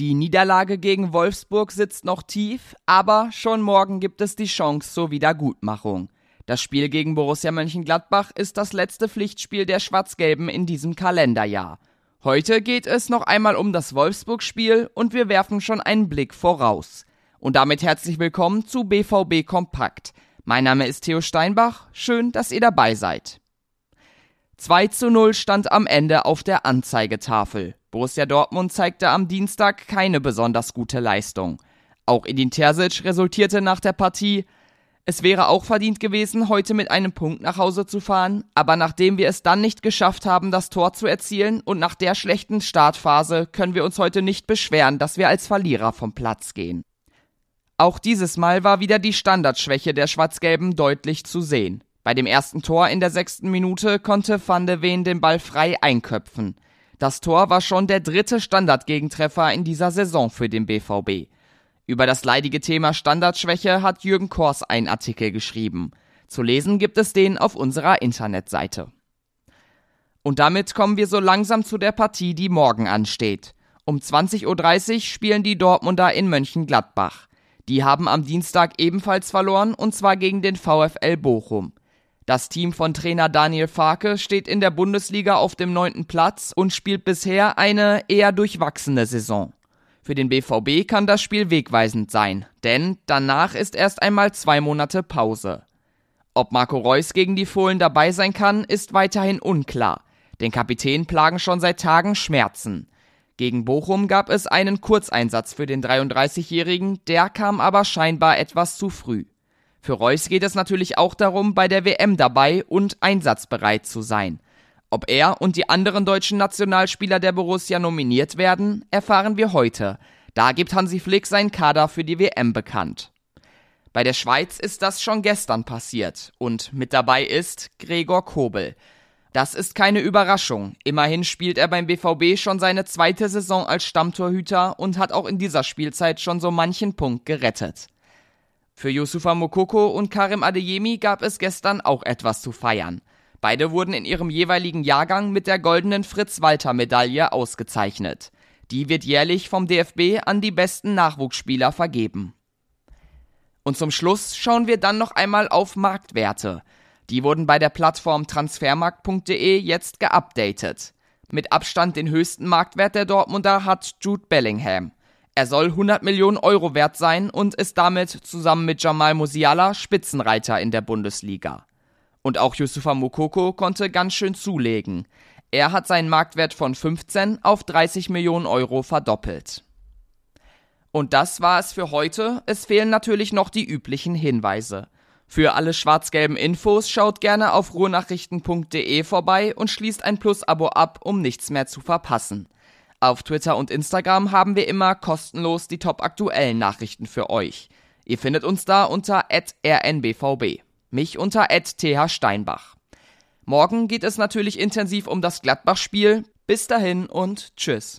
Die Niederlage gegen Wolfsburg sitzt noch tief, aber schon morgen gibt es die Chance zur Wiedergutmachung. Das Spiel gegen Borussia Mönchengladbach ist das letzte Pflichtspiel der Schwarz-Gelben in diesem Kalenderjahr. Heute geht es noch einmal um das Wolfsburg-Spiel und wir werfen schon einen Blick voraus. Und damit herzlich willkommen zu BVB Kompakt. Mein Name ist Theo Steinbach, schön, dass ihr dabei seid. 2 zu 0 stand am Ende auf der Anzeigetafel. Borussia Dortmund zeigte am Dienstag keine besonders gute Leistung. Auch Edin Terzic resultierte nach der Partie. Es wäre auch verdient gewesen, heute mit einem Punkt nach Hause zu fahren, aber nachdem wir es dann nicht geschafft haben, das Tor zu erzielen und nach der schlechten Startphase, können wir uns heute nicht beschweren, dass wir als Verlierer vom Platz gehen. Auch dieses Mal war wieder die Standardschwäche der Schwarz-Gelben deutlich zu sehen. Bei dem ersten Tor in der sechsten Minute konnte Van de Ven den Ball frei einköpfen. Das Tor war schon der dritte Standardgegentreffer in dieser Saison für den BVB. Über das leidige Thema Standardschwäche hat Jürgen Kors einen Artikel geschrieben. Zu lesen gibt es den auf unserer Internetseite. Und damit kommen wir so langsam zu der Partie, die morgen ansteht. Um 20.30 Uhr spielen die Dortmunder in Mönchengladbach. Die haben am Dienstag ebenfalls verloren und zwar gegen den VfL Bochum. Das Team von Trainer Daniel Farke steht in der Bundesliga auf dem neunten Platz und spielt bisher eine eher durchwachsene Saison. Für den BVB kann das Spiel wegweisend sein, denn danach ist erst einmal zwei Monate Pause. Ob Marco Reus gegen die Fohlen dabei sein kann, ist weiterhin unklar. Den Kapitän plagen schon seit Tagen Schmerzen. Gegen Bochum gab es einen Kurzeinsatz für den 33-Jährigen, der kam aber scheinbar etwas zu früh. Für Reus geht es natürlich auch darum, bei der WM dabei und einsatzbereit zu sein. Ob er und die anderen deutschen Nationalspieler der Borussia nominiert werden, erfahren wir heute. Da gibt Hansi Flick seinen Kader für die WM bekannt. Bei der Schweiz ist das schon gestern passiert und mit dabei ist Gregor Kobel. Das ist keine Überraschung. Immerhin spielt er beim BVB schon seine zweite Saison als Stammtorhüter und hat auch in dieser Spielzeit schon so manchen Punkt gerettet. Für Yusufa Mokoko und Karim Adeyemi gab es gestern auch etwas zu feiern. Beide wurden in ihrem jeweiligen Jahrgang mit der goldenen Fritz-Walter-Medaille ausgezeichnet. Die wird jährlich vom DFB an die besten Nachwuchsspieler vergeben. Und zum Schluss schauen wir dann noch einmal auf Marktwerte. Die wurden bei der Plattform transfermarkt.de jetzt geupdatet. Mit Abstand den höchsten Marktwert der Dortmunder hat Jude Bellingham. Er soll 100 Millionen Euro wert sein und ist damit zusammen mit Jamal Musiala Spitzenreiter in der Bundesliga. Und auch Yusufa Mukoko konnte ganz schön zulegen. Er hat seinen Marktwert von 15 auf 30 Millionen Euro verdoppelt. Und das war es für heute. Es fehlen natürlich noch die üblichen Hinweise. Für alle schwarz-gelben Infos schaut gerne auf ruhrnachrichten.de vorbei und schließt ein Plus-Abo ab, um nichts mehr zu verpassen. Auf Twitter und Instagram haben wir immer kostenlos die top aktuellen Nachrichten für euch. Ihr findet uns da unter rnbvb, mich unter thsteinbach. Morgen geht es natürlich intensiv um das Gladbach-Spiel. Bis dahin und tschüss.